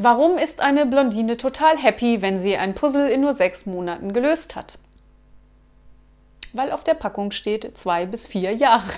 Warum ist eine Blondine total happy, wenn sie ein Puzzle in nur sechs Monaten gelöst hat? Weil auf der Packung steht zwei bis vier Jahre.